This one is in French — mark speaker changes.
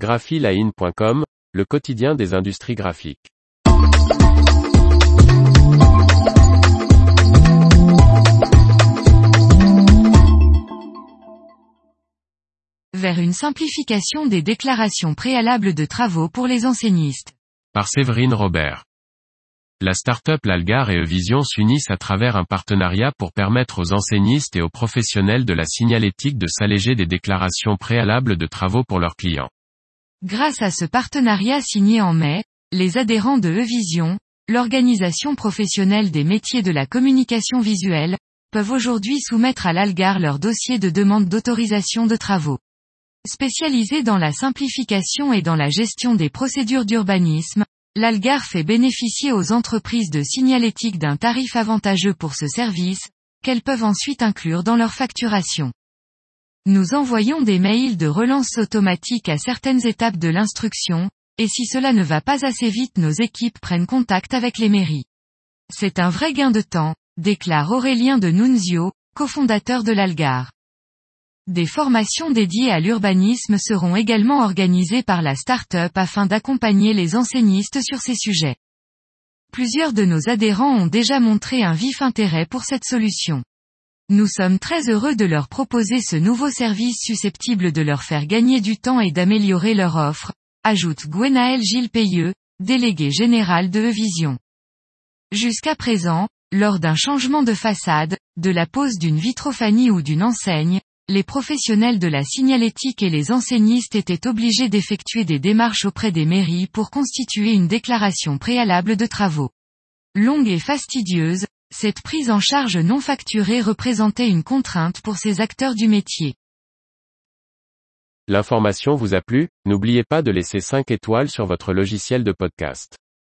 Speaker 1: graphiline.com, le quotidien des industries graphiques.
Speaker 2: Vers une simplification des déclarations préalables de travaux pour les enseignistes.
Speaker 1: Par Séverine Robert. La start-up Lalgar et Evision s'unissent à travers un partenariat pour permettre aux enseignistes et aux professionnels de la signalétique de s'alléger des déclarations préalables de travaux pour leurs clients.
Speaker 2: Grâce à ce partenariat signé en mai, les adhérents de Evision, l'organisation professionnelle des métiers de la communication visuelle, peuvent aujourd'hui soumettre à l'Algar leur dossier de demande d'autorisation de travaux. Spécialisé dans la simplification et dans la gestion des procédures d'urbanisme, l'Algar fait bénéficier aux entreprises de signalétique d'un tarif avantageux pour ce service, qu'elles peuvent ensuite inclure dans leur facturation. Nous envoyons des mails de relance automatique à certaines étapes de l'instruction, et si cela ne va pas assez vite nos équipes prennent contact avec les mairies. C'est un vrai gain de temps, déclare Aurélien de Nunzio, cofondateur de l'Algar. Des formations dédiées à l'urbanisme seront également organisées par la start-up afin d'accompagner les enseignistes sur ces sujets. Plusieurs de nos adhérents ont déjà montré un vif intérêt pour cette solution. Nous sommes très heureux de leur proposer ce nouveau service susceptible de leur faire gagner du temps et d'améliorer leur offre, ajoute Gwenaël Gilles Payeux, délégué général de Evision. Jusqu'à présent, lors d'un changement de façade, de la pose d'une vitrophanie ou d'une enseigne, les professionnels de la signalétique et les enseignistes étaient obligés d'effectuer des démarches auprès des mairies pour constituer une déclaration préalable de travaux. Longue et fastidieuse, cette prise en charge non facturée représentait une contrainte pour ces acteurs du métier.
Speaker 1: L'information vous a plu, n'oubliez pas de laisser 5 étoiles sur votre logiciel de podcast.